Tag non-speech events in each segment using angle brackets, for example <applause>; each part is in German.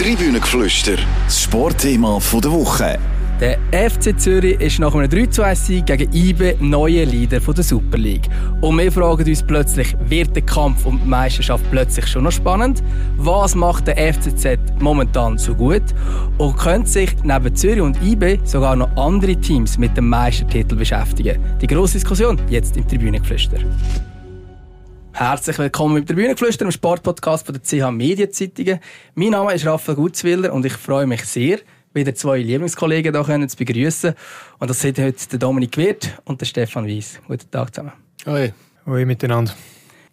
Tribünengeflüster, das Sportthema der Woche. Der FC Zürich ist nach einem 3 Sieg gegen IBE neuer Leader der Super League. Und wir fragen uns plötzlich, wird der Kampf um die Meisterschaft plötzlich schon noch spannend? Was macht der FCZ momentan so gut? Und können sich neben Zürich und IBE sogar noch andere Teams mit dem Meistertitel beschäftigen? Die grosse Diskussion jetzt im Tribünengeflüster. Herzlich willkommen im Tribünengeflüster, im Sportpodcast von der CH Medienzeitungen. Mein Name ist Raphael Gutzwiller und ich freue mich sehr, wieder zwei Lieblingskollegen hier können zu begrüßen. Und das sind heute der Dominik Wirth und der Stefan Weiss. Guten Tag zusammen. Hoi. Hoi miteinander.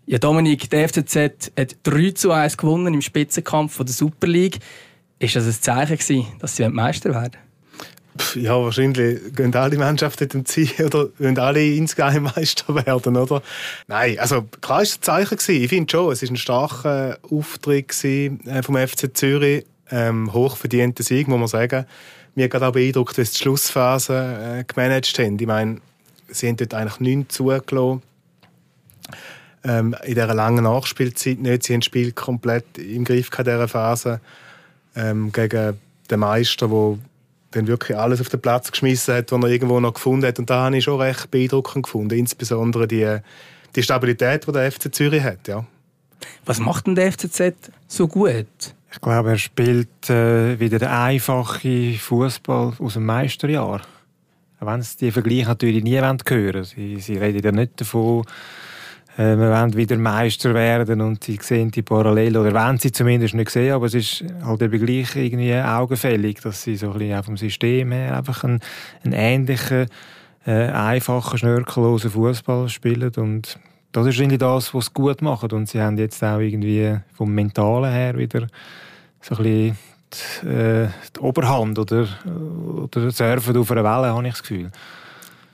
Ja, Dominik, der FCZ hat 3 zu 1 gewonnen im Spitzenkampf von der Super League. Ist das ein Zeichen gewesen, dass sie Meister werden? Ja, wahrscheinlich gehen alle Mannschaften dem Ziel <laughs> oder wollen alle insgeheim Meister werden, oder? Nein, also klar war es ein Zeichen gewesen. Ich finde schon, es war ein starker Auftritt äh, vom FC Zürich ähm, hochverdienten Sieg, muss man sagen. Mir hat auch beeindruckt, sie die Schlussphase äh, gemanagt haben. Ich meine, sie haben dort eigentlich nichts zugelassen. Ähm, in dieser langen Nachspielzeit nicht. Sie haben das Spiel komplett im Griff in dieser Phase ähm, gegen den Meister, der dann wirklich alles auf den Platz geschmissen hat, was er irgendwo noch gefunden hat. Und da habe ich schon recht beeindruckend gefunden. Insbesondere die, die Stabilität, die der FC Zürich hat. Ja. Was macht denn der FCZ so gut? Ich glaube, er spielt äh, wieder den einfachen Fußball aus dem Meisterjahr. Auch wenn sie die Vergleiche natürlich nie hören wollen. Sie, sie reden ja nicht davon, äh, wir wollen wieder Meister werden und sie sehen die Parallelen, oder wollen sie zumindest nicht sehen, aber es ist halt eben gleich irgendwie augenfällig, dass sie so ein bisschen vom System her einfach einen, einen ähnlichen, äh, einfachen, schnörkellosen Fußball spielen und das ist irgendwie das, was sie gut machen. Und sie haben jetzt auch irgendwie vom Mentalen her wieder so ein bisschen die, äh, die Oberhand oder, oder surfen auf einer Welle, habe ich das Gefühl.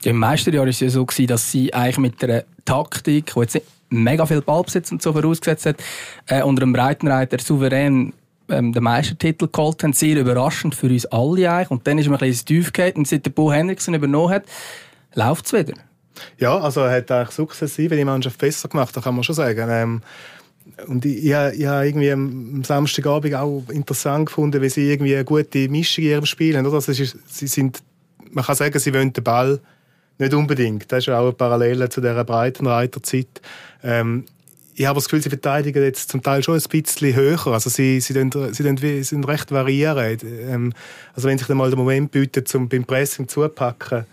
Im Meisterjahr war es ja so, dass sie eigentlich mit einer Taktik, die jetzt nicht mega viel Ballbesitz und so vorausgesetzt hat, äh, unter einem Breitenreiter souverän ähm, den Meistertitel geholt haben. Sehr überraschend für uns alle eigentlich. Und dann ist man ein bisschen tief gegangen. Und seit der Bo Henriksen übernommen hat, läuft es wieder. Ja, also er hat eigentlich sukzessive die Mannschaft besser gemacht, das kann man schon sagen. Ähm, und ich, ich, ich habe irgendwie am Samstagabend auch interessant gefunden, wie sie irgendwie eine gute Mischung in ihrem Spiel haben. Also sie sind, man kann sagen, sie wollen den Ball nicht unbedingt. Das ist auch eine Parallele zu dieser Breitenreiterzeit. Ähm, ich habe das Gefühl, sie verteidigen jetzt zum Teil schon ein bisschen höher. Also sie, sie, sie, sie sind recht variieren. Ähm, also wenn sich dann mal der Moment bietet, um beim Pressing zupacken,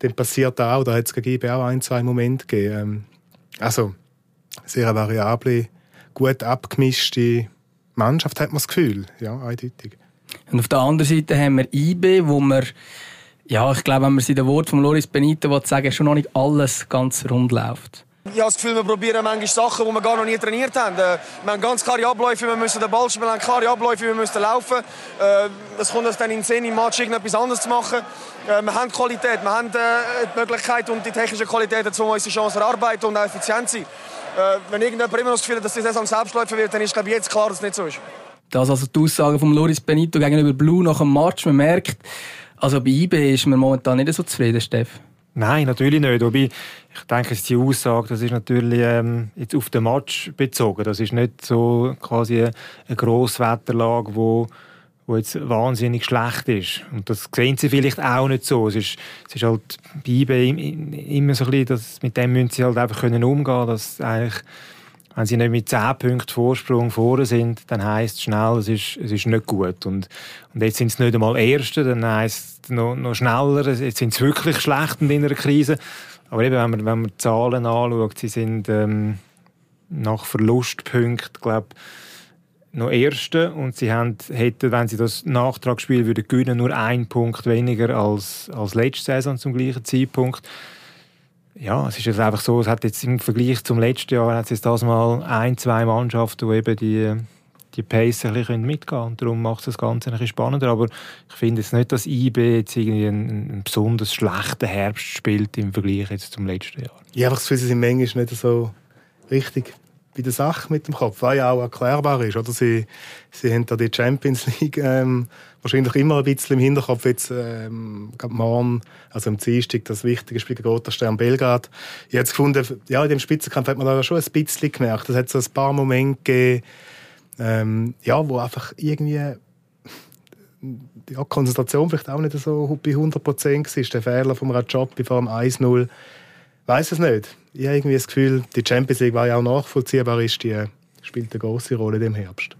dann passiert das auch. Da hat es gegeben auch ein, zwei Momente gegeben. Ähm, also, sehr variable, gut abgemischte Mannschaft, hat man das Gefühl. Ja, eindeutig. Und auf der anderen Seite haben wir IB, wo wir, ja, ich glaube, wenn man sie den Wort von Loris Benito sagen schon noch nicht alles ganz rund läuft. Ich habe das Gefühl, wir probieren manchmal Sachen, die wir gar noch nie trainiert haben. Äh, wir haben ganz klare Abläufe, wir müssen den Ball spielen, wir haben klare Abläufe, wir müssen laufen. Äh, es kommt uns dann in den Sinn, im Match irgendetwas anderes zu machen. Äh, wir haben Qualität, wir haben die Möglichkeit und die technische Qualität, um unsere Chancen erarbeiten und auch effizient sein. Wenn irgendjemand immer noch das Gefühl hat, dass die Saison Selbstläufer wird, dann ist glaube ich, jetzt klar, dass es nicht so ist. Das also die Aussage von Loris Benito gegenüber Blue nach dem Match. Man merkt, also bei IB ist man momentan nicht so zufrieden, Steff. Nein, natürlich nicht. Wobei, ich denke, die Aussage, das ist natürlich ähm, jetzt auf den Match bezogen. Das ist nicht so quasi eine, Grosswetterlage, wo, wo jetzt wahnsinnig schlecht ist. Und das sehen sie vielleicht auch nicht so. Es ist, es ist halt bei eBay immer so ein bisschen, dass mit dem müssen sie halt einfach können umgehen, dass eigentlich wenn sie nicht mit 10 Punkten Vorsprung vorne sind, dann heisst es schnell, es ist, es ist nicht gut. Und, und jetzt sind es nicht einmal Erste, dann heisst es noch, noch schneller, jetzt sind sie wirklich schlecht in einer Krise. Aber eben, wenn man, wenn man die Zahlen anschaut, sie sind ähm, nach Verlustpunkten, glaube noch Erste und sie haben, hätten, wenn sie das Nachtragsspiel würden gewinnen, nur einen Punkt weniger als, als letzte Saison zum gleichen Zeitpunkt ja, es ist jetzt einfach so, es hat jetzt im Vergleich zum letzten Jahr hat es jetzt das mal ein, zwei Mannschaften, die eben die, die Pace ein bisschen mitgehen können. Darum macht es das Ganze ein bisschen spannender. Aber ich finde jetzt nicht, dass IB jetzt irgendwie einen, einen, besonders schlechten Herbst spielt im Vergleich jetzt zum letzten Jahr. Ja, einfach das Gefühl, sie sind manchmal nicht so richtig bei der Sache mit dem Kopf, was ja auch erklärbar ist. Oder? Sie, sie haben da die Champions League ähm, wahrscheinlich immer ein bisschen im Hinterkopf. Jetzt ähm, morgen, also am Dienstag, das wichtige Spiel gegen Roter Stern Belgrad. Ich habe gefunden, ja, in dem Spitzenkampf hat man da schon ein bisschen gemerkt. Es hat so ein paar Momente gegeben, ähm, ja, wo einfach irgendwie die Konzentration vielleicht auch nicht so bei 100 Prozent war. Der Fehler vom Rajopi vor dem 1-0. Weiß es nicht. Ich habe irgendwie das Gefühl, die Champions League, war ja auch nachvollziehbar ist, die spielt eine große Rolle im Herbst.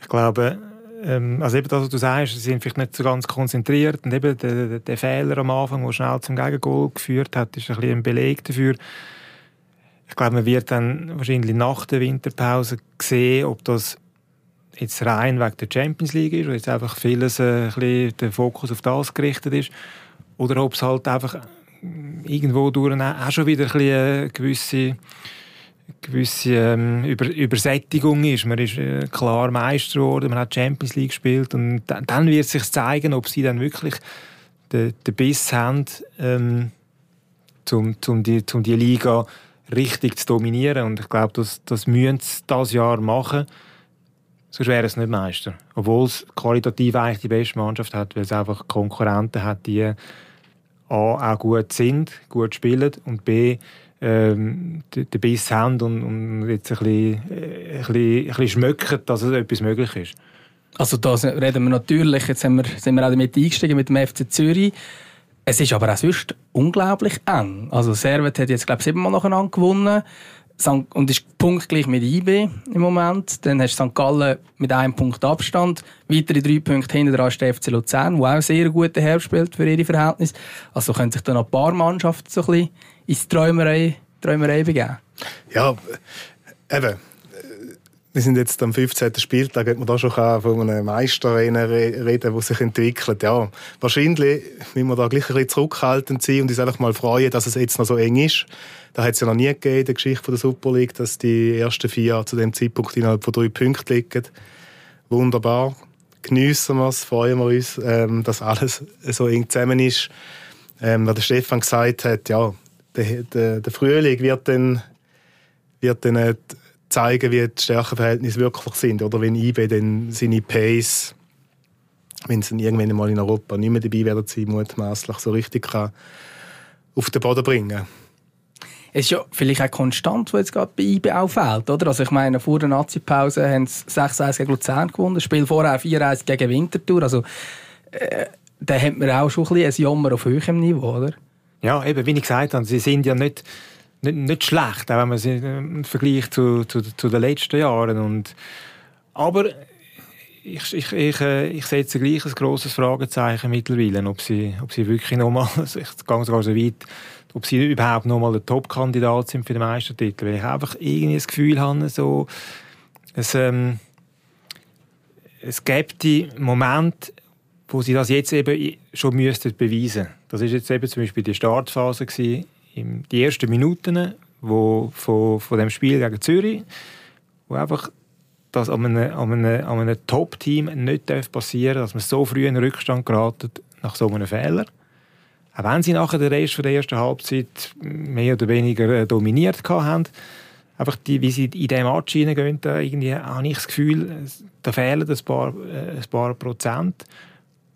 Ich glaube, ähm, also eben das, was du sagst, sie sind vielleicht nicht so ganz konzentriert und eben der, der Fehler am Anfang, der schnell zum Gegengol geführt hat, ist ein bisschen ein Beleg dafür. Ich glaube, man wird dann wahrscheinlich nach der Winterpause sehen, ob das jetzt rein wegen der Champions League ist, wo jetzt einfach vieles äh, ein bisschen der Fokus auf das gerichtet ist, oder ob es halt einfach irgendwo durch auch schon wieder eine gewisse gewisse ähm, Über Übersättigung ist. Man ist äh, klar Meister geworden, man hat Champions League gespielt und dann, dann wird sich zeigen, ob sie dann wirklich den, den Biss haben, ähm, um, um, die, um die Liga richtig zu dominieren. Und ich glaube, das, das müssen sie dieses Jahr machen. Sonst wäre es nicht Meister. Obwohl es qualitativ eigentlich die beste Mannschaft hat, weil es einfach Konkurrenten hat, die A, auch gut sind, gut spielen und B, ähm, den Biss haben und, und jetzt ein bisschen, äh, ein, bisschen, ein bisschen schmücken, dass etwas möglich ist. Also da reden wir natürlich, jetzt sind wir, sind wir auch damit eingestiegen mit dem FC Zürich. Es ist aber auch sonst unglaublich eng. Also Servet hat jetzt, glaube ich, siebenmal nacheinander gewonnen und ist punktgleich mit IB im Moment. Dann hast du St. Gallen mit einem Punkt Abstand. Weitere drei Punkte hinter dran ist der FC Luzern, der auch sehr guten Herbst spielt für ihre Verhältnisse. Also können sich dann noch ein paar Mannschaften so ein bisschen ins Träumerei, Träumerei begeben. Ja, eben. Wir sind jetzt am 15. Spieltag, hat man da schon von einem Meister reden, der sich entwickelt. Ja, wahrscheinlich müssen wir da gleich ein bisschen zurückhaltend sein und uns einfach mal freuen, dass es jetzt noch so eng ist. Da hat es ja noch nie gegeben in der Geschichte der Super League, dass die ersten vier zu dem Zeitpunkt innerhalb von drei Punkten liegen. Wunderbar. Geniessen wir es, freuen wir uns, ähm, dass alles so eng zusammen ist. Ähm, was der Stefan gesagt hat, ja, der, der, der Frühling wird dann, wird dann zeigen, wie die Stärkenverhältnisse wirklich sind. Oder wenn IB dann seine Pace, wenn sie irgendwann mal in Europa nicht mehr dabei werden sein, mutmaßlich so richtig kann auf den Boden bringen es ist ja vielleicht auch konstant, was jetzt gerade bei IB auffällt, oder? Also ich meine, vor der Nazi-Pause haben sie 6-1 gegen Luzern gewonnen, das Spiel vorher 4-1 gegen Winterthur, also äh, da hat man auch schon ein, bisschen ein Jammer auf höherem Niveau, oder? Ja, eben, wie ich gesagt habe, sie sind ja nicht, nicht, nicht schlecht, auch wenn man sie im Vergleich zu, zu, zu den letzten Jahren. Und, aber ich, ich, ich, äh, ich setze gleich ein grosses Fragezeichen mittlerweile, ob sie, ob sie wirklich nochmal, <laughs> ich gehe sogar so weit, ob sie überhaupt nochmal der Top-Kandidat sind für den Meistertitel. Weil ich einfach irgendwie das Gefühl habe, so, es, ähm, es gibt die Momente, wo sie das jetzt eben schon müssten. Das ist jetzt eben zum Beispiel die Startphase die ersten Minuten wo, von, von dem Spiel gegen Zürich, wo einfach das an einem, an einem, an einem Top-Team nicht passieren darf, dass man so früh in den Rückstand geraten nach so einem Fehler. Auch wenn sie nachher den Rest der ersten Halbzeit mehr oder weniger äh, dominiert haben, einfach die, wie sie in diesem Match hineingehen, da irgendwie habe ich das Gefühl, da fehlen ein paar, äh, ein paar Prozent.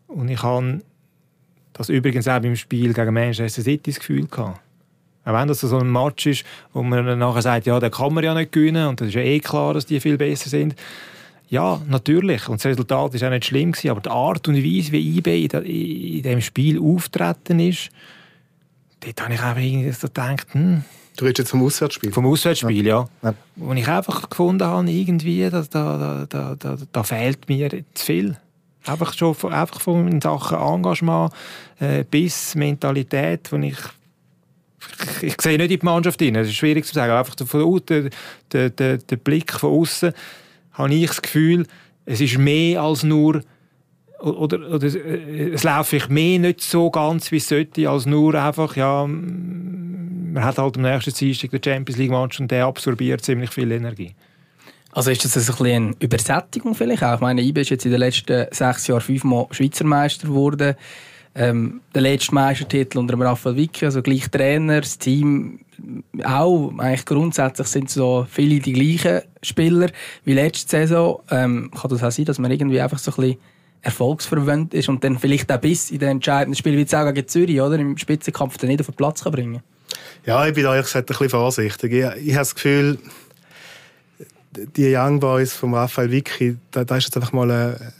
Und ich habe das übrigens auch beim Spiel gegen Manchester City das Gefühl gehabt. Auch wenn das so ein Match ist, wo man nachher sagt, ja, da kann man ja nicht gewinnen und das ist ja eh klar, dass die viel besser sind. Ja, natürlich. Und das Resultat ist auch nicht schlimm gewesen, aber die Art und Weise, wie IB in diesem Spiel auftreten ist, dort habe ich einfach irgendwie so gedacht, hm, Du redest jetzt vom Auswärtsspiel? Vom Auswärtsspiel, ja. ja. Wo ich einfach gefunden habe, irgendwie, da, da, da, da, da fehlt mir zu viel. Einfach schon einfach von Sachen Engagement, äh, Biss, Mentalität, wo ich ich, ich sehe nicht in die Mannschaft rein, das ist schwierig zu sagen, einfach von der, der, der, der Blick von außen habe ich das Gefühl, es ist mehr als nur oder, oder es läuft vielleicht mehr nicht so ganz, wie es sollte, als nur einfach, ja, man hat halt am nächsten Dienstag der Champions League Match und der absorbiert ziemlich viel Energie. Also ist das ein bisschen eine Übersättigung vielleicht auch? Ich meine, IBE ist jetzt in den letzten sechs Jahren fünfmal Schweizer Meister geworden. Ähm, der letzte Meistertitel unter Raphael Vicky, also gleich Trainer, das Team auch. Eigentlich grundsätzlich sind so viele die gleichen Spieler wie letzte Saison. Ähm, kann das auch sein, dass man irgendwie einfach so ein bisschen erfolgsverwöhnt ist und dann vielleicht auch bis in den entscheidenden Spiel wie jetzt auch gegen Zürich oder, im Spitzenkampf dann nicht auf den Platz kann bringen Ja, ich bin da ehrlich gesagt ein bisschen vorsichtig. Ich, ich habe das Gefühl, die Young Boys von Raphael Vicky, da, da ist jetzt einfach mal eine,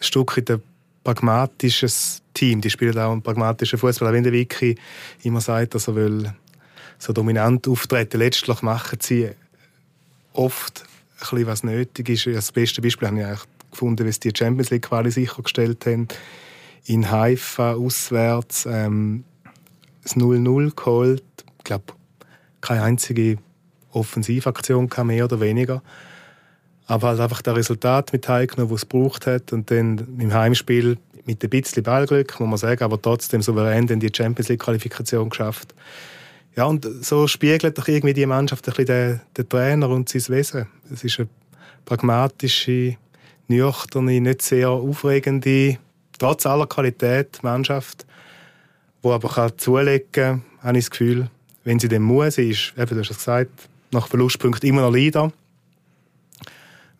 Stück in ein pragmatisches Team. Die spielen auch einen pragmatischen Fußball. Wenn der Vicky immer sagt, dass er will so dominant auftreten letztlich machen sie oft ein bisschen, was nötig ist. Das beste Beispiel habe ich eigentlich gefunden, wie sie die Champions League Quali sichergestellt haben. In Haifa auswärts ähm, das 0-0 geholt. Ich glaube, keine einzige Offensivaktion mehr oder weniger. Aber halt einfach das Resultat mit heimgenommen, das es gebraucht hat. Und dann im Heimspiel mit ein bisschen Ballglück, muss man sagen, aber trotzdem souverän dann die Champions League-Qualifikation geschafft. Ja, und so spiegelt doch irgendwie die Mannschaft ein bisschen den, den Trainer und sein Wesen. Es ist eine pragmatische, nüchterne, nicht sehr aufregende, trotz aller Qualität Mannschaft, die aber kann zulegen kann, habe ich das Gefühl, wenn sie dem muss, ist, eben, du hast es gesagt, nach Verlustpunkt immer noch Leader.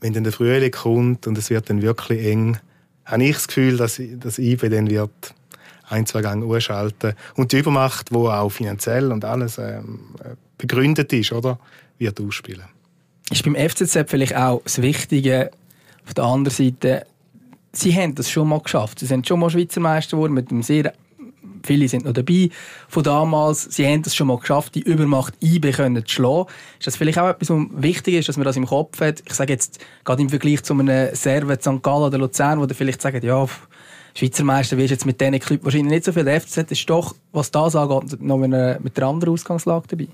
Wenn dann der Frühling kommt und es wird dann wirklich eng, habe ich das Gefühl, dass, dass IBE dann wird ein, zwei Gänge umschalten und die Übermacht, die auch finanziell und alles ähm, begründet ist, oder, wird ausspielen. Ist beim FCZ vielleicht auch das Wichtige, auf der anderen Seite, sie haben das schon mal geschafft. Sie sind schon mal Schweizer Meister geworden mit einem sehr viele sind noch dabei von damals. Sie haben es schon mal geschafft, die Übermacht IB zu schlagen. Ist das vielleicht auch etwas, was wichtig ist, dass man das im Kopf hat? Ich sage jetzt gerade im Vergleich zu einem Servet St. Gallen oder Luzern, wo der vielleicht sagen, ja, Schweizer Meister wirst jetzt mit diesen Clubs wahrscheinlich nicht so viel. Der FCZ ist doch, was das angeht, noch mit einer, mit einer anderen Ausgangslage dabei.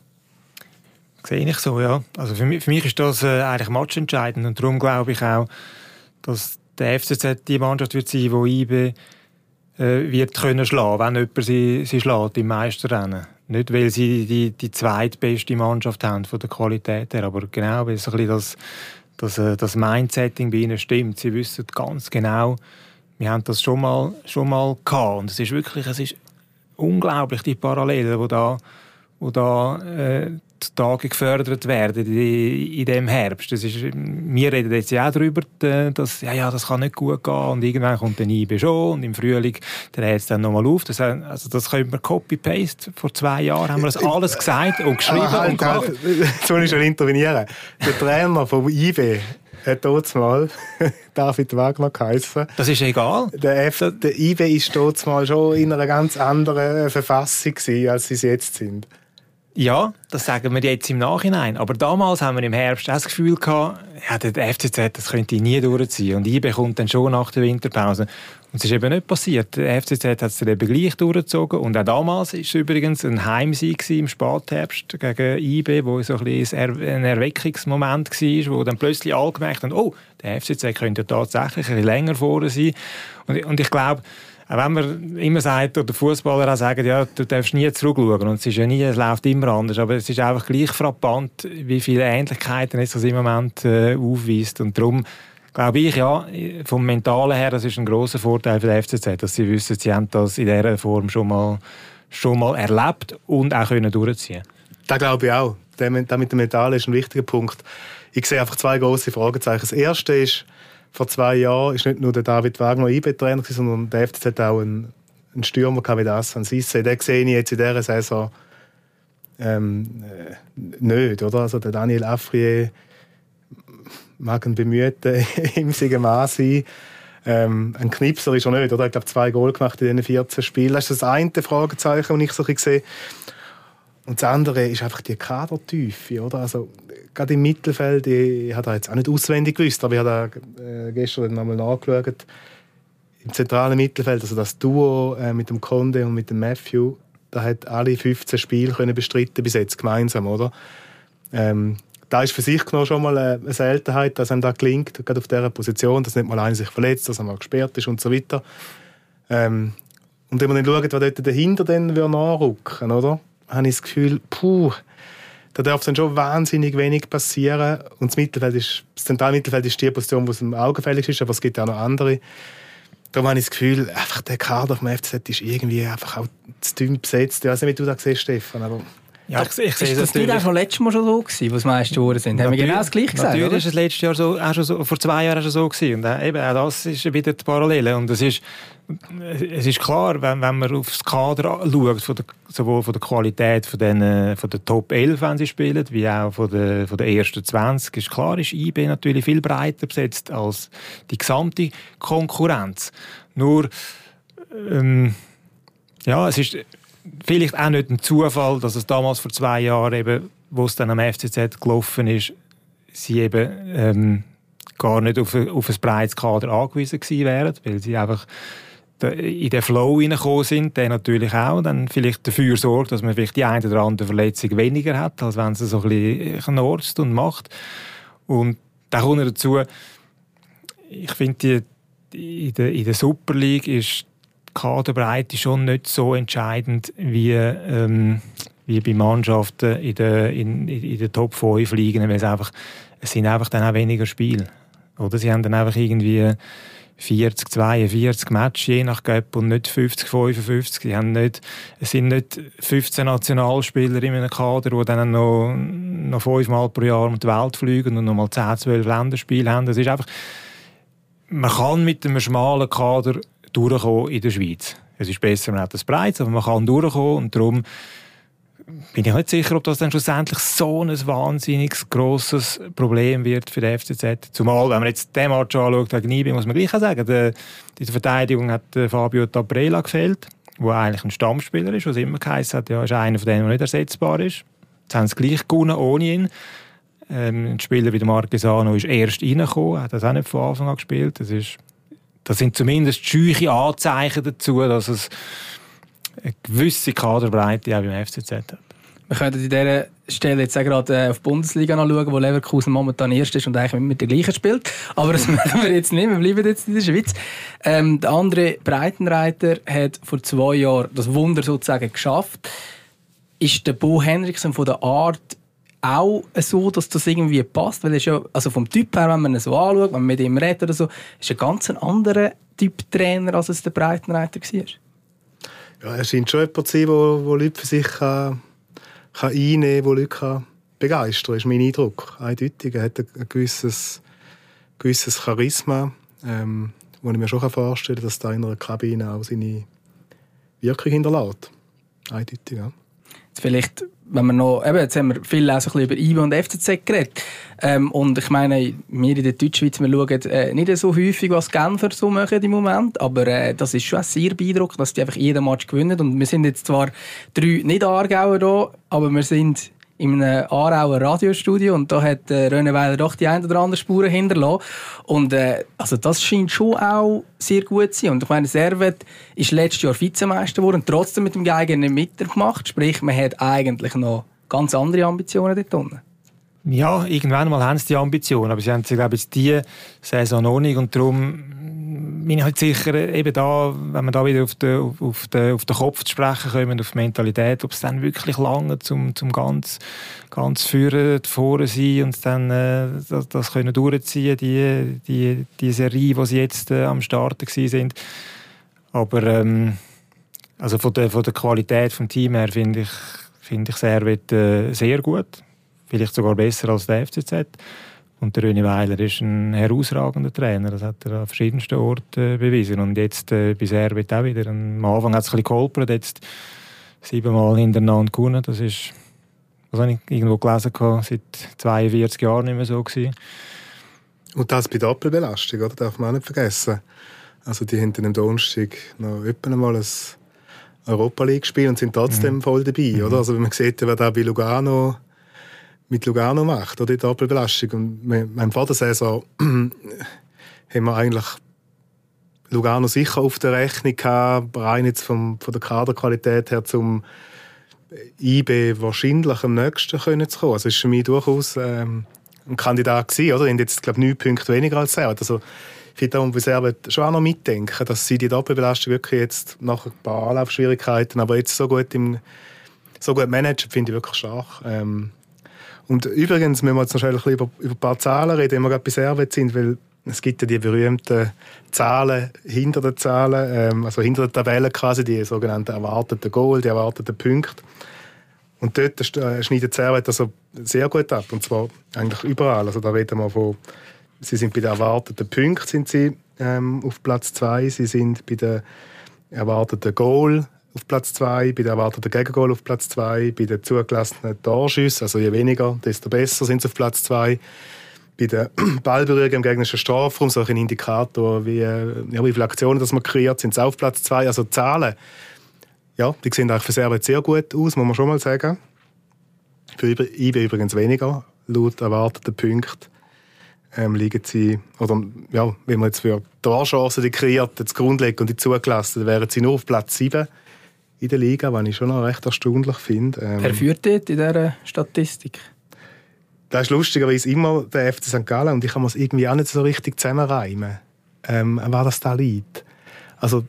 Sehe ich so, ja. Also für mich, für mich ist das äh, eigentlich matchentscheidend und darum glaube ich auch, dass der FCZ die Mannschaft wird sein, die IB äh, wird können schlagen, wenn jemand sie, sie schlägt im Meisterrennen. Nicht, weil sie die, die zweitbeste Mannschaft haben von der Qualität her, aber genau, weil so ein das, das, äh, das Mindsetting bei ihnen stimmt. Sie wissen ganz genau, wir haben das schon mal, schon mal gehabt. Und es ist wirklich, es ist unglaublich, die Parallelen, die da, wo da äh, Tage gefördert werden in diesem Herbst. Das ist, wir reden jetzt ja auch darüber, dass ja, ja, das kann nicht gut gehen und irgendwann kommt der IB schon und im Frühling hört es dann nochmal auf. Das, also das können wir Copy-Paste. Vor zwei Jahren haben wir das alles gesagt und geschrieben ah, halt, und gemacht. Jetzt muss ich schon intervenieren. Der Trainer vom IB hat dort mal <laughs> David Wagner geheißen. Das ist egal. Der, F der IB ist dort mal schon in einer ganz anderen Verfassung gewesen, als sie es jetzt sind. Ja, das sagen wir jetzt im Nachhinein. Aber damals haben wir im Herbst das Gefühl gehabt, ja, der FCZ, das könnte nie durchziehen. Und IB kommt dann schon nach der Winterpause. Und es ist eben nicht passiert. Der FCZ hat es dann eben gleich durchgezogen. Und auch damals war es übrigens ein Heimsieg im Spätherbst gegen IB, wo so ein, ein Erweckungsmoment war, wo dann plötzlich alle gemerkt haben, oh, der FCZ könnte tatsächlich ein bisschen länger vorne sein. Und ich glaube, auch wenn man immer sagt, oder Fußballer auch sagen, ja, du darfst nie zurückschauen und es ist ja nie, es läuft immer anders, aber es ist einfach gleich frappant, wie viele Ähnlichkeiten es im Moment äh, aufweist und darum glaube ich, ja, vom Mentalen her, das ist ein großer Vorteil für den FCZ, dass sie wissen, sie haben das in dieser Form schon mal, schon mal erlebt und auch können durchziehen Das glaube ich auch. Das mit dem Mentalen ist ein wichtiger Punkt. Ich sehe einfach zwei große Fragezeichen. Das erste ist, vor zwei Jahren ist nicht nur der David Wagner IB-Trainer, sondern der FCZ hat auch einen, einen Stürmer wie das an Sisse. Den sehe ich jetzt in dieser Saison ähm, äh, nicht. Oder? Also der Daniel Afrier mag ein bemühter, <laughs> imsiger Mann sein. Ähm, ein Knipser ist er nicht. Oder? Ich glaube, zwei Goal gemacht in diesen 14 Spielen. Das ist das eine Fragezeichen, das ich so ein sehe. Und das andere ist einfach die Kadertiefe. Oder? Also, gerade im Mittelfeld, ich habe da jetzt auch nicht auswendig gewusst, aber ich habe da äh, gestern nochmal nachgeschaut. Im zentralen Mittelfeld, also das Duo äh, mit dem Conde und mit dem Matthew, da hat alle 15 Spiele können bestritten bis jetzt gemeinsam, oder? Ähm, da ist für sich genommen schon mal eine Seltenheit, dass einem da gelingt, gerade auf dieser Position, dass nicht mal einer sich verletzt, dass er mal gesperrt ist und so weiter. Ähm, und wenn man dann schaut, was dort dahinter dann nachrücken oder? habe ich das Gefühl, puh, da darf dann schon wahnsinnig wenig passieren. Und das Mittelfeld ist, das Zentralmittelfeld ist die Position, es am augenfälligsten ist, aber es gibt auch noch andere. Darum habe ich das Gefühl, einfach der Kader vom FCZ ist irgendwie einfach auch zu dünn besetzt. Ich weiß nicht, wie du das siehst, Stefan, aber Ja, ich, ich ist das nicht auch letztes Mal schon so gewesen, wo es meiste Touren sind? Haben wir genau das Gleiche gesagt? Natürlich ist es letztes Jahr so, auch schon so, vor zwei Jahren schon so gewesen. Und äh, eben, auch das ist wieder die Parallele. Und es ist, es ist klar, wenn, wenn man aufs Kader schaut, von der, sowohl von der Qualität von, den, von der Top 11, wenn sie spielen, wie auch von der, von der ersten 20, ist klar, ist IB natürlich viel breiter besetzt als die gesamte Konkurrenz. Nur, ähm, ja, es ist vielleicht auch nicht ein Zufall, dass es damals vor zwei Jahren, eben, wo es dann am FCZ gelaufen ist, sie eben ähm, gar nicht auf, auf ein breites Kader angewiesen gewesen wären, weil sie einfach in den Flow hineingekommen sind, der natürlich auch dann vielleicht dafür sorgt, dass man vielleicht die eine oder andere Verletzung weniger hat, als wenn sie so ein bisschen knorzt und macht. Und da kommt dazu, ich finde, in der, in der Super League ist Kaderbreite schon nicht so entscheidend wie, ähm, wie bei Mannschaften in der, in, in der Top 5 liegen, es es sind einfach dann auch weniger Spiele. Oder sie haben dann einfach irgendwie 40, 42 Matches je nach Gap und nicht 50, 55. Sie haben nicht, es sind nicht 15 Nationalspieler in einem Kader, die dann noch, noch fünfmal pro Jahr um die Welt fliegen und noch mal 10, 12 Länderspiele haben. Das ist einfach, man kann mit einem schmalen Kader durchkommen in der Schweiz. Es ist besser, man hat das Breites, aber man kann durchkommen und darum bin ich nicht sicher, ob das dann schlussendlich so ein wahnsinnig grosses Problem wird für den FCZ. Zumal, wenn man jetzt den Match anschaut gegen IB, muss man gleich sagen, der, in der Verteidigung hat Fabio Tabrela gefehlt, der eigentlich ein Stammspieler ist, was immer geheißen hat, ja, ist einer von denen, der nicht ersetzbar ist. Jetzt haben sie gleich gewonnen ohne ihn. Ähm, ein Spieler wie der Marquesano ist erst reingekommen, hat das auch nicht von Anfang an gespielt. Das ist das sind zumindest scheuche Anzeichen dazu, dass es eine gewisse Kaderbreite auch beim FCZ hat. Wir können an dieser Stelle jetzt auch gerade äh, auf die Bundesliga anschauen, wo Leverkusen momentan erst ist und eigentlich mit der gleichen spielt. <laughs> Aber das machen wir jetzt nicht, wir bleiben jetzt in der Schweiz. Ähm, der andere Breitenreiter hat vor zwei Jahren das Wunder sozusagen geschafft. Ist der Bo Henriksen von der Art auch so, dass das irgendwie passt? Weil ist ja, also vom Typ her, wenn man ihn so anschaut, wenn man mit ihm redet oder so, ist er ganz ein anderer Typ Trainer, als es der Breitenreiter war. Ja, er scheint schon jemand zu sein, der, der Leute für sich kann, kann einnehmen kann, der Leute kann begeistern kann, ist mein Eindruck. Eindeutig. Er hat ein gewisses, gewisses Charisma, ähm, wo ich mir schon vorstellen kann, dass da in einer Kabine auch seine Wirkung hinterlässt. Eindeutig, ja. Vielleicht wenn wir noch, eben, jetzt haben wir viel auch so über IBE und FCZ geredet. Ähm, und ich meine, wir in der Deutschschweiz, wir schauen äh, nicht so häufig, was Genfer so machen im Moment, aber äh, das ist schon sehr beeindruckend, dass die einfach jeden Match gewinnen. Und wir sind jetzt zwar drei nicht Aargauer da, aber wir sind in einem Aarauer Radiostudio und da hat äh, Rönneweiler doch die ein oder andere Spuren hinterlassen. Und äh, also das scheint schon auch sehr gut zu sein. Und ich meine, Servet ist letztes Jahr Vizemeister geworden und trotzdem mit dem Geiger nicht mitgemacht. Sprich, man hat eigentlich noch ganz andere Ambitionen dort unten. Ja, irgendwann mal haben sie die Ambitionen, aber sie haben sie, glaube ich, diese Saison noch nicht und darum bin ich halt sicher, eben da, wenn wir da wieder auf den, auf den, auf den Kopf zu sprechen kommen, auf die Mentalität, ob es dann wirklich lange zum, zum ganz, ganz Führen vorne sein und dann äh, das, das können durchziehen, die, die, die Serie, die sie jetzt äh, am Starten sind. Aber ähm, also von der, von der Qualität des Teams her finde ich, finde ich Servet äh, sehr gut. Vielleicht sogar besser als der FCZ. Und der René Weiler ist ein herausragender Trainer. Das hat er an verschiedensten Orten äh, bewiesen. Und jetzt äh, bei Servet auch wieder. Am Anfang hat es ein bisschen geholpert, jetzt siebenmal hintereinander gewonnen. Das ist, was habe ich irgendwo gelesen, seit 42 Jahren nicht mehr so gewesen. Und das bei Doppelbelastung, oder? darf man auch nicht vergessen. Also die haben dann am Donnerstag noch einmal ein Europa League gespielt und sind trotzdem mhm. voll dabei, mhm. oder? Also wenn man sieht, wer da bei Lugano mit Lugano macht, oder die Doppelbelastung. Und mein Vatersaison <clears throat> haben wir eigentlich Lugano sicher auf der Rechnung gehabt, rein jetzt vom, von der Kaderqualität her zum IB wahrscheinlich am nächsten können zu kommen. Also ist für mich durchaus ähm, ein Kandidat gewesen, oder? Und jetzt, glaube ich, neun Punkte weniger als er. Also, ich finde, da muss man schon auch noch mitdenken, dass sie die Doppelbelastung wirklich jetzt nach ein paar Anlaufschwierigkeiten, aber jetzt so gut im so gut managen, finde ich wirklich stark. Ähm, und übrigens müssen wir jetzt ein über, über ein paar Zahlen reden, wenn wir gerade bei Servet sind, weil es gibt ja die berühmten Zahlen hinter den Zahlen, ähm, also hinter der Tabelle quasi, die sogenannten erwarteten Goal, die erwarteten Punkte. Und dort äh, schneidet Servet also sehr gut ab. Und zwar eigentlich überall. Also da reden wir von, sie sind bei den erwarteten Punkten sind sie, ähm, auf Platz 2. Sie sind bei den erwarteten Goal auf Platz 2, bei den erwarteten Gegengol auf Platz 2, bei den zugelassenen Torschüssen, also je weniger, desto besser sind sie auf Platz 2. Bei den <clears throat> Ballberührungen im gegnerischen Strafraum, so ein Indikator, wie, äh, ja, wie viele Aktionen das man kreiert, sind sie auf Platz 2. Also Zahlen, ja, die sehen eigentlich für Serbien sehr gut aus, muss man schon mal sagen. Für IB übrigens weniger, laut erwarteten Punkten. Ähm, liegen sie, oder ja, wenn man jetzt für Torchancen die kreiert, das grundlegen und die zugelassen, dann wären sie nur auf Platz 7 in der Liga, was ich schon noch recht erstaunlich finde. Ähm, Wer führt dort in dieser Statistik? Das ist lustigerweise immer der FC St. Gallen und ich kann mir es irgendwie auch nicht so richtig zusammenreimen, ähm, wer das da liegt. Also,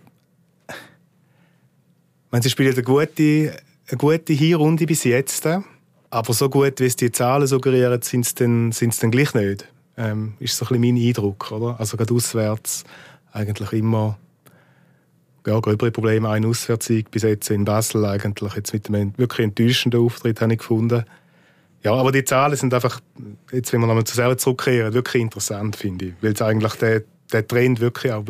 wenn sie spielen eine gute, eine gute Hinrunde bis jetzt, aber so gut, wie es die Zahlen suggerieren, sind es dann, dann gleich nicht. Ähm, ist so ein bisschen mein Eindruck, oder? Also gerade auswärts eigentlich immer ja, gröbere Probleme. Ein Auswärtssieg bis jetzt in Basel eigentlich jetzt mit einem wirklich enttäuschenden Auftritt habe ich gefunden. Ja, aber die Zahlen sind einfach, jetzt wenn wir nochmal zu selber zurückkehren, wirklich interessant, finde ich. Weil es eigentlich den, den Trend wirklich auch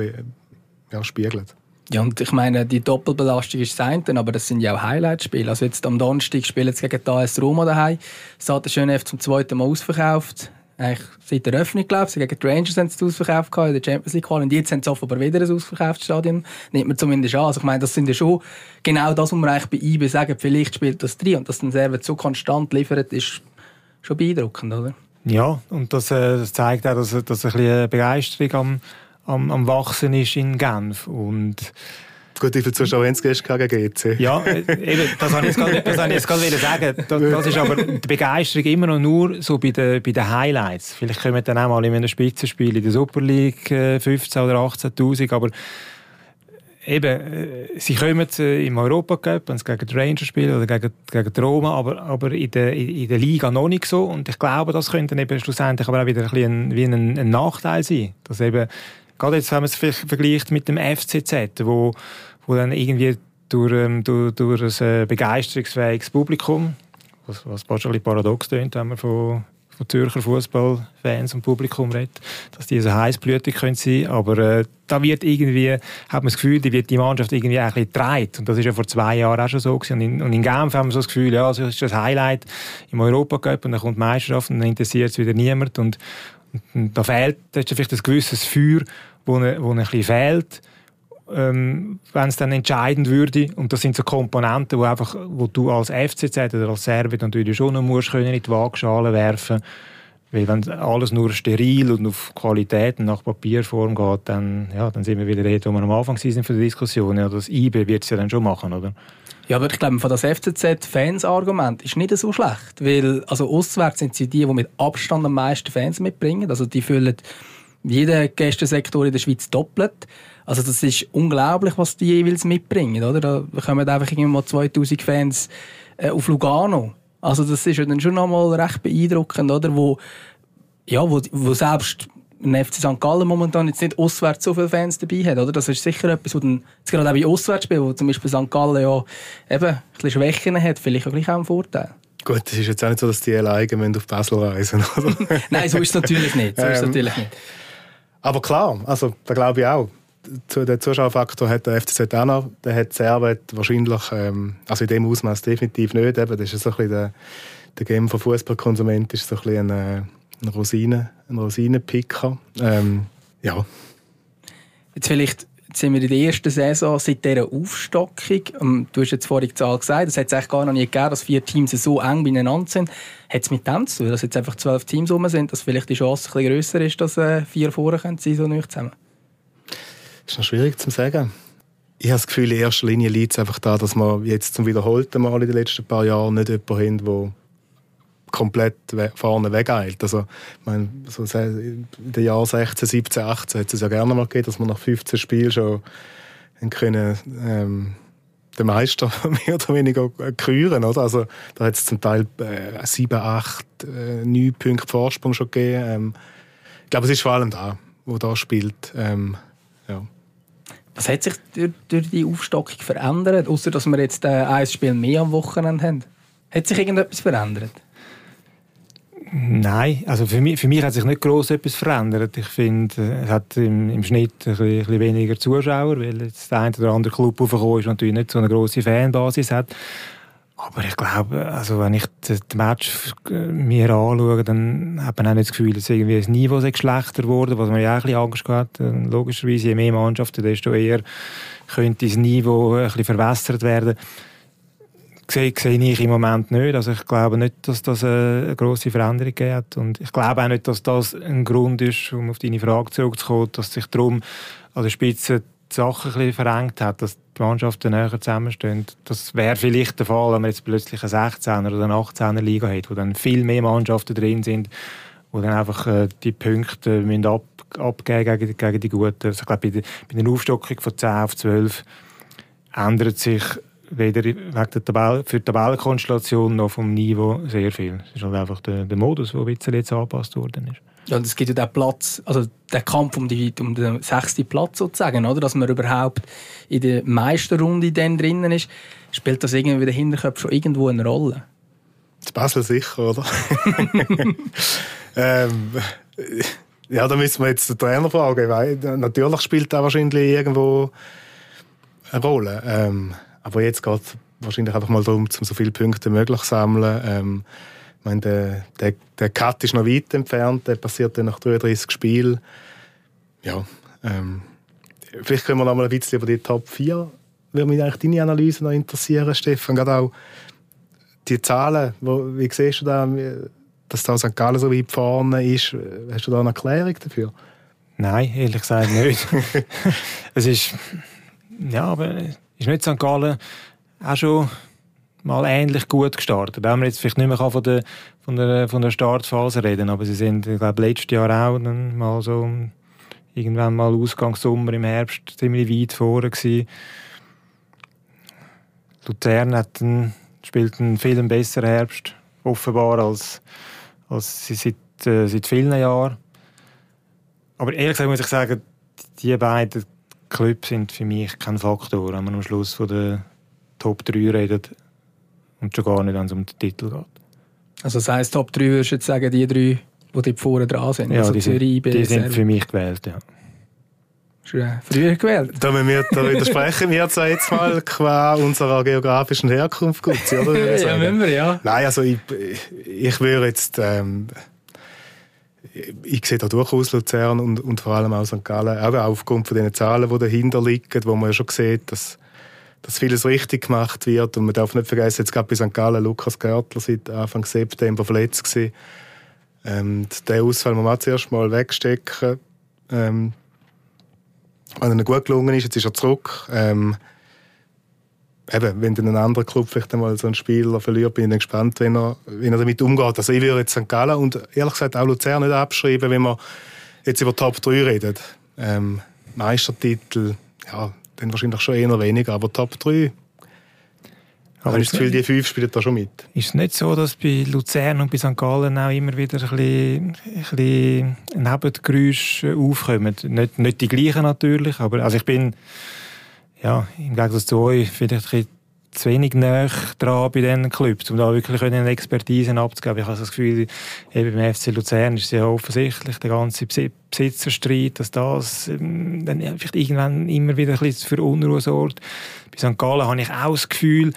ja, spiegelt. Ja, und ich meine, die Doppelbelastung ist das eine, aber das sind ja auch Highlight-Spiele. Also jetzt am Donnerstag spielen sie gegen die AS Roma daheim. Es hat der Schönef zum zweiten Mal ausverkauft eigentlich seit der Öffnung, glaube ich. Gegen die Rangers haben sie es ausverkauft in der Champions League Und jetzt haben sie offenbar wieder ein ausverkauftes Stadion. Nimmt man zumindest an. Also ich meine, das sind ja schon genau das, was wir eigentlich bei IB sagen, vielleicht spielt das drin. Und dass dann Servet so konstant liefert, ist schon beeindruckend, oder? Ja, und das, äh, das zeigt auch, dass, dass ein bisschen Begeisterung am, am, am Wachsen ist in Genf. Und Gut, wie viele Zuschauer haben es gegen GC? Ja, äh, eben, das wollte ich jetzt gerade sagen. Das, das ist aber die Begeisterung immer noch nur so bei den, bei den Highlights. Vielleicht kommen dann auch mal in einem Spitzenspiel in der Super League 15 äh, oder 18'000, aber eben, äh, sie kommen im Europacup, wenn sie gegen die Rangers spielen oder gegen, gegen die Roma, aber, aber in, der, in der Liga noch nicht so. Und ich glaube, das könnte dann eben schlussendlich aber auch wieder ein, bisschen wie ein, ein Nachteil sein. Dass eben Gerade jetzt, wenn man es vielleicht vergleicht mit dem FCZ, wo, wo dann irgendwie durch, ähm, durch, durch ein äh, begeisterungsfähiges Publikum, was, was ein paradox klingt, wenn man von, von Zürcher Fußballfans und Publikum redet, dass die so heißblütig können aber äh, da wird irgendwie, hat man das Gefühl, die wird die Mannschaft irgendwie ein bisschen getragen. Und das ist ja vor zwei Jahren auch schon so gewesen. Und in, und in Genf haben wir so das Gefühl, ja, das ist das Highlight im Europacup und dann kommt die Meisterschaft und dann interessiert es wieder niemand. Und, da fehlt, da ist vielleicht ein gewisses Feuer, wo, ne, wo ein bisschen fehlt, ähm, wenn es dann entscheidend würde. Und das sind so Komponenten, wo, einfach, wo du als FCZ oder als Servet natürlich schon noch musst können in die Waagschale werfen weil wenn alles nur steril und auf Qualität und nach Papierform geht, dann, ja, dann sind wir wieder dort, wo wir am Anfang sind für die Diskussion. Ja, das IB wird es ja dann schon machen, oder? Ja, aber ich glaube, von das FCZ-Fans-Argument ist nicht so schlecht, weil also auswärts sind sie die, die mit Abstand am meisten Fans mitbringen. Also die füllen jeden Gästensektor in der Schweiz doppelt. Also das ist unglaublich, was die jeweils mitbringen, oder? Da kommen einfach irgendwie mal 2000 Fans äh, auf Lugano. Also das ist dann schon nochmal recht beeindruckend, oder? Wo, ja, wo, wo selbst ein FC St. Gallen momentan jetzt nicht auswärts so viele Fans dabei hat, oder? Das ist sicher etwas, wo dann, jetzt gerade auch bei Auswärtsspielen, wo zum Beispiel St. Gallen ja eben ein bisschen Schwächen hat, vielleicht auch gleich auch ein Vorteil. Gut, es ist jetzt auch nicht so, dass die alleine auf Basel reisen müssen. <laughs> Nein, so ist es natürlich nicht. So ist ähm, natürlich nicht. Aber klar, also da glaube ich auch. Den Zuschauerfaktor hat der FCZ auch noch. Der hat Servet wahrscheinlich, ähm, also in dem Ausmaß definitiv nicht. Eben, das ist so ein bisschen der, der Game von Fußballkonsument ist so ein bisschen ein, äh, ein Rosinen, ein Rosinenpicker. Ähm, ja. Jetzt vielleicht Jetzt sind wir in der ersten Saison seit dieser Aufstockung. Ähm, du hast jetzt vorhin die Zahl gesagt, es hat es eigentlich gar noch nie gegeben, dass vier Teams so eng beieinander sind. Hat es mit dem zu tun, dass jetzt einfach zwölf Teams rum sind, dass vielleicht die Chance ein bisschen grösser ist, dass äh, vier vorher sein so nicht zusammen? Das ist noch schwierig zu sagen. Ich habe das Gefühl, in erster Linie liegt es einfach da, dass wir jetzt zum wiederholten Mal in den letzten paar Jahren nicht jemanden haben, der komplett vorne wegeilt. Also, ich meine, so in den Jahren 16, 17, 18 hat es ja gerne mal gegeben, dass man nach 15 Spielen schon können, ähm, den Meister <laughs> mehr oder weniger küren, oder? Also, da hat es zum Teil äh, 7, 8, äh, 9 Punkte Vorsprung schon gegeben. Ähm, ich glaube, es ist vor allem da, wo da spielt. Ähm, ja. Was hat sich durch, durch die Aufstockung verändert, außer dass wir jetzt äh, ein Spiel mehr am Wochenende haben? Hat sich irgendetwas verändert? Nein, also für mich, für mich hat sich nicht groß etwas verändert. Ich finde, es hat im, im Schnitt ein bisschen, ein bisschen, weniger Zuschauer, weil jetzt der eine oder andere Club aufgekommen ist und natürlich nicht so eine große Fanbasis hat. Aber ich glaube, also wenn ich das Match mir anschaue, dann hat man auch nicht das Gefühl, dass irgendwie das Niveau schlechter geworden was man ja auch ein bisschen Angst hat. Logischerweise, je mehr Mannschaften, desto eher könnte das Niveau ein bisschen verwässert werden sehe, sehe ich im Moment nicht. Also ich glaube nicht, dass das eine grosse Veränderung gibt. Und ich glaube auch nicht, dass das ein Grund ist, um auf deine Frage zurückzukommen, dass sich darum an der Spitze die Sachen ein bisschen verengt hat, dass die Mannschaften näher zusammenstehen. Das wäre vielleicht der Fall, wenn man jetzt plötzlich eine 16er oder eine 18er Liga hat, wo dann viel mehr Mannschaften drin sind, wo dann einfach äh, die Punkte müssen ab, abgeben gegen, gegen die Guten. Also ich glaube, bei der, bei der Aufstockung von 10 auf 12 ändert sich weder wegen der Tabelle, für die Tabellenkonstellation noch vom Niveau sehr viel. Es ist halt einfach der, der Modus, der ein jetzt angepasst worden ist. Ja, und es gibt ja den Platz, also den Kampf um, die, um den sechsten Platz sozusagen, oder? Dass man überhaupt in der Meisterrunde dann drinnen ist. Spielt das irgendwie in den Hinterköpfen schon irgendwo eine Rolle? Das Basel sicher, oder? <laughs> ähm, ja, da müssen wir jetzt den Trainer fragen. Weil natürlich spielt er wahrscheinlich irgendwo eine Rolle. Ähm, aber jetzt geht es wahrscheinlich einfach mal darum, um so viele Punkte möglich zu sammeln. Ähm, ich meine, der, der, der Cut ist noch weit entfernt, der passiert dann nach 33 Spielen. Ja, ähm, vielleicht können wir noch mal ein bisschen über die Top 4. Würde mich eigentlich deine Analyse noch interessieren, Stefan. Gerade auch die Zahlen, wo, wie siehst du da, dass da St. Gallen so weit vorne ist? Hast du da eine Erklärung dafür? Nein, ehrlich gesagt nicht. <laughs> es ist, ja, aber ist nicht St. Gallen auch schon mal ähnlich gut gestartet. Haben wir jetzt vielleicht nicht mehr von der, von der, von der Startphase reden, aber sie sind, ich glaube, letztes Jahr auch dann mal so irgendwann mal Ausgangssommer im Herbst ziemlich weit vorne gewesen. Luzern hat einen, spielt einen viel besseren Herbst, offenbar, als, als sie seit, äh, seit vielen Jahren. Aber ehrlich gesagt muss ich sagen, die beiden Clubs sind für mich kein Faktor, wenn man am Schluss von der Top 3 redet und schon gar nicht, wenn es um den Titel geht. Also das heisst, Top 3 würdest du jetzt sagen, die drei, die dort vorne dran sind? Ja, also die, sind, IB, die sind für mich gewählt, ja. Früher gewählt. Da, wir, da widersprechen wir zwar jetzt mal qua unserer geografischen Herkunft, gut, oder? <laughs> ja, müssen wir, ja. Nein, also ich, ich würde jetzt... Ähm, ich sehe da durchaus Luzern und, und vor allem auch St. Gallen, auch aufgrund von den Zahlen, die dahinter liegen, wo man ja schon sieht, dass, dass vieles richtig gemacht wird. Und man darf nicht vergessen, jetzt gerade bei St. Gallen, Lukas Gärtler seit Anfang September verletzt gewesen. Ähm, den Ausfall muss man zuerst mal wegstecken. Ähm, wenn er gut gelungen ist, jetzt ist er zurück. Ähm, eben, wenn dann ein anderer Club vielleicht einmal so einen Spieler verliert, bin ich dann gespannt, wie er, wie er damit umgeht. Also ich würde jetzt St. Gallen und ehrlich gesagt auch Luzern nicht abschreiben, wenn wir jetzt über Top 3 reden. Ähm, Meistertitel, ja, dann wahrscheinlich schon eher weniger, aber Top 3 aber ich Gefühl, die fünf spielen da schon mit. Ist es nicht so, dass bei Luzern und bei St. Gallen auch immer wieder ein bisschen, ein bisschen Nebengeräusche aufkommen? Nicht, nicht die gleichen natürlich, aber also ich bin ja, im Gegensatz zu euch vielleicht ein zu wenig näher dran bei diesen Clubs, um da wirklich eine Expertise abzugeben. Ich habe das Gefühl, eben beim FC Luzern ist es ja offensichtlich der ganze Besitzerstreit, dass das ähm, dann vielleicht irgendwann immer wieder ein bisschen für Unruhe sorgt. Bei St. Gallen habe ich auch das Gefühl,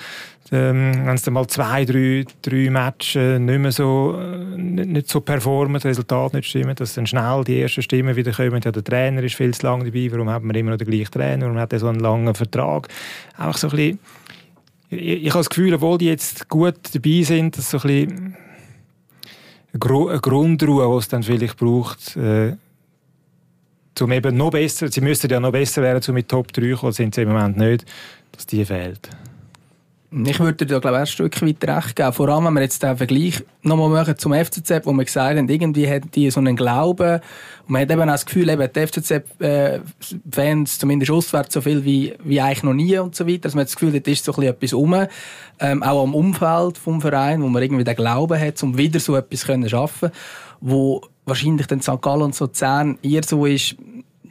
ähm, wenn es dann mal zwei, drei, drei Matches nicht mehr so, äh, nicht, nicht so performen, das Resultat nicht stimmt, dass dann schnell die ersten Stimmen wieder kommen, ja, der Trainer ist viel zu lange dabei, warum hat man immer noch den gleichen Trainer, warum hat er so einen langen Vertrag? Auch so ein bisschen, ich, ich habe das Gefühl, obwohl die jetzt gut dabei sind, dass so ein bisschen eine Grundruhe, die es dann vielleicht braucht, äh, um eben noch besser, sie müssten ja noch besser werden, um mit Top 3 kommen, sind sie im Moment nicht, dass die fehlt. Ich würde dir da, glaube ich, ein Stück weit recht geben. Vor allem, wenn wir jetzt den Vergleich nochmal machen zum FCZ, wo wir gesagt haben, irgendwie hat die so einen Glauben. Und man hat eben auch das Gefühl, eben, die FCZ-Fans, äh, zumindest auswärts, so viel wie, wie eigentlich noch nie und so weiter. Dass man hat das Gefühl, da ist so ein bisschen etwas rum. Ähm, auch am Umfeld vom Verein, wo man irgendwie den Glauben hat, um wieder so etwas zu schaffen wo wahrscheinlich dann St. Gallen und so Zern eher so ist,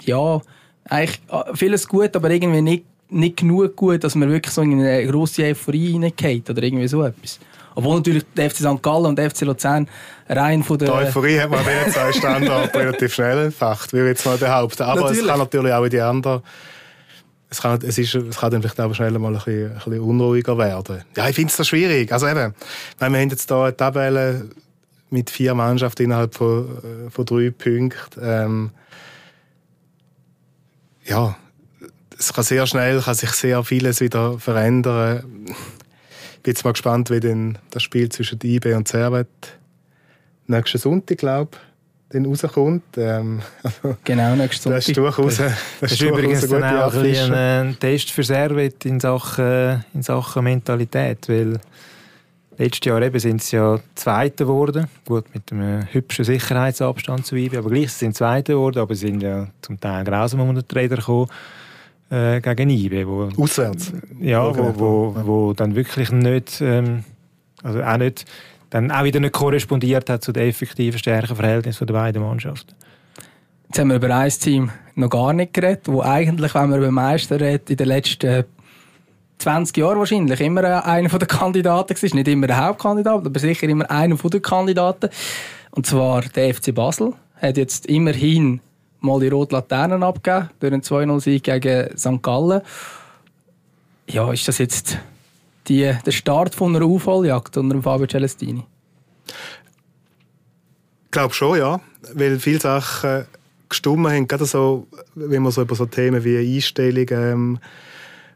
ja, eigentlich äh, vieles gut, aber irgendwie nicht nicht genug gut, dass man wirklich so in eine grosse Euphorie reingeht oder irgendwie so etwas. Obwohl natürlich der FC St. Gallen und der FC Luzern rein von der... Die Euphorie hat man bei den zwei Standorten <laughs> relativ schnell entfacht, würde ich jetzt mal behaupten. Aber natürlich. es kann natürlich auch in die anderen... Es kann, es, ist, es kann dann vielleicht auch schnell mal ein bisschen, ein bisschen unruhiger werden. Ja, ich finde es schwierig. Also eben, wir haben jetzt hier eine Tabelle mit vier Mannschaften innerhalb von, äh, von drei Punkten. Ähm, ja, es kann sehr schnell, kann sich sehr vieles wieder verändern. Ich bin jetzt mal gespannt, wie denn das Spiel zwischen IB und Servet nächsten Sonntag, glaube ich, dann rauskommt. Ähm, genau, nächsten Sonntag. Das ist durchaus, das, das ist übrigens dann auch ein, ein Test für Servet in Sachen, in Sachen Mentalität, weil Letztes Jahr eben sind sie ja Zweite geworden. Gut, mit einem hübschen Sicherheitsabstand zu IB, aber gleich sind sie Zweite geworden, aber sie sind ja zum Teil grausam unter den Räder gekommen äh, gegen IB. Wo, Auswärts? Ja, wo, wo, wo dann wirklich nicht, ähm, also auch nicht, dann auch wieder nicht korrespondiert hat zu den effektiven Stärkenverhältnissen der beiden Mannschaften. Jetzt haben wir über ein Team noch gar nicht geredet, wo eigentlich, wenn man über Meister redet, in den letzten 20 Jahren wahrscheinlich immer einer der Kandidaten war. Nicht immer der Hauptkandidat, aber sicher immer einer der Kandidaten. Und zwar der FC Basel. Hat jetzt immerhin mal die rote Laternen abgegeben durch einen 2-0-Sieg gegen St. Gallen. Ja, ist das jetzt die, der Start von einer Aufholjagd unter Fabio Celestini? Ich glaube schon, ja. Weil viele Sachen gestummen haben, gerade so, wenn man so über so Themen wie Einstellungen ähm,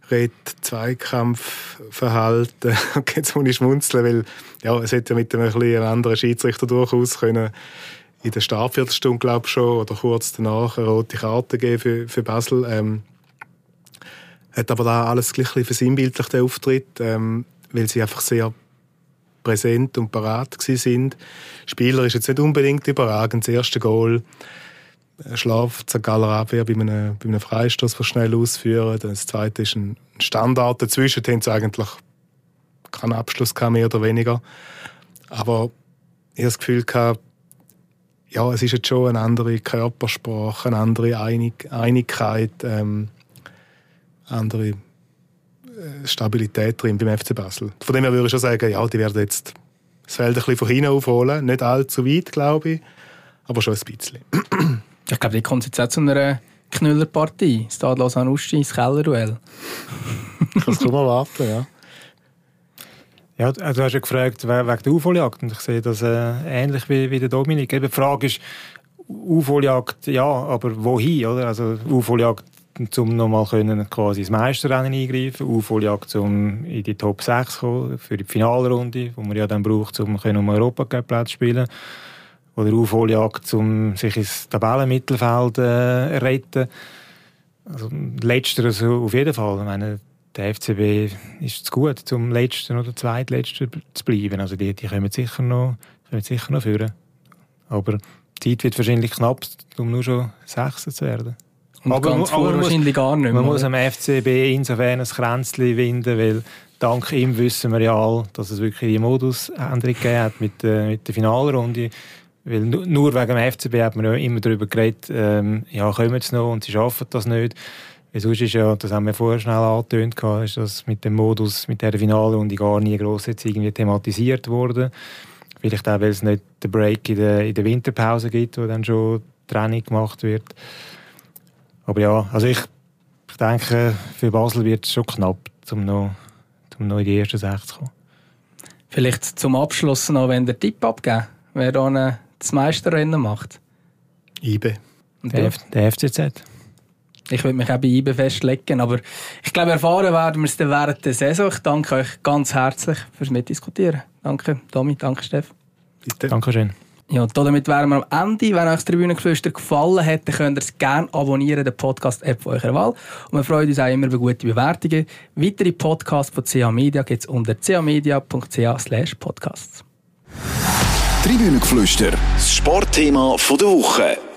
redet, Zweikampfverhalten. <laughs> Jetzt muss ich schmunzeln, weil ja, es hätte ja mit einem, einem anderen Schiedsrichter durchaus können in der Startviertelstunde, glaube ich schon, oder kurz danach eine rote Karte geben für, für Basel. Ähm, hat aber da alles gleich ein versinnbildlich, der Auftritt, ähm, weil sie einfach sehr präsent und parat sind. Spieler ist jetzt nicht unbedingt überragend. Das erste Goal schlaft St. Galler Abwehr bei einem, bei einem Freistoß, was schnell ausführen. Das zweite ist ein Standard. Dazwischen haben sie eigentlich keinen Abschluss mehr oder weniger. Aber ich habe das Gefühl gehabt, ja, es ist jetzt schon eine andere Körpersprache, eine andere Einig Einigkeit, ähm, andere äh, Stabilität drin beim FC Basel. Von dem her würde ich schon sagen, ja, die werden jetzt das Feld ein bisschen von hinten aufholen. Nicht allzu weit, glaube ich, aber schon ein bisschen. Ich glaube, die kommt jetzt auch zu einer Knüllerpartie. Stade Lausanne Uschi ins Kellerduell. das kann man warten, ja. Ja, also du hast ja gefragt wegen der Aufholjagd und ich sehe das äh, ähnlich wie, wie der Dominik. Die Frage ist, Aufholjagd, ja, aber wohin, oder? Also Aufholjagd, um nochmal können quasi ins Meisterrennen eingreifen, Aufholjagd, um in die Top 6 zu kommen, für die Finalrunde, wo man ja dann braucht, um um Europacup-Platz zu spielen oder Aufholjagd, um sich ins Tabellenmittelfeld äh, retten. Also letzteres auf jeden Fall. Ich meine, der FCB ist zu gut, zum letzten oder zweitletzten zu bleiben. Also die, die kommen sicher noch, kommen sicher noch führen. Aber die Zeit wird wahrscheinlich knapp, um nur schon Sechster zu werden. Und aber, ganz aber wahrscheinlich gar nicht mehr. Man muss am FCB insofern ein Kränzchen winden, weil dank ihm wissen wir ja alle, dass es wirklich die Modusänderung gegeben hat mit, äh, mit der Finalrunde. Weil nur wegen dem FCB hat man ja immer darüber geredet, ähm, ja, kommen sie noch und sie schaffen das nicht. Weil sonst ist ja, das haben wir vorher schnell angetönt, ist das mit dem Modus, mit der Finale und gar nie gross jetzt irgendwie thematisiert worden. Vielleicht auch, weil es nicht den Break in der, in der Winterpause gibt, wo dann schon Training gemacht wird. Aber ja, also ich, ich denke, für Basel wird es schon knapp, um noch, um noch in die ersten sechs zu kommen. Vielleicht zum Abschluss noch, wenn der Tipp abgeben, wer da das Meisterrennen macht? IBE. Der, der FCZ. Ich würde mich auch bei IBE festlegen, aber ich glaube, erfahren werden wir es dann während der Saison. Ich danke euch ganz herzlich fürs Mitdiskutieren. Danke, Domi, danke, Steff. Bitte. Dankeschön. Ja, und damit wären wir am Ende. Wenn euch das Tribünengeflüster gefallen hat, dann könnt ihr es gerne abonnieren, den Podcast-App eurer Wahl. Und wir freuen uns auch immer über gute Bewertungen. Weitere Podcasts von CA Media gibt es unter camedia.ch podcasts. Tribünengeflüster, das Sportthema der Woche.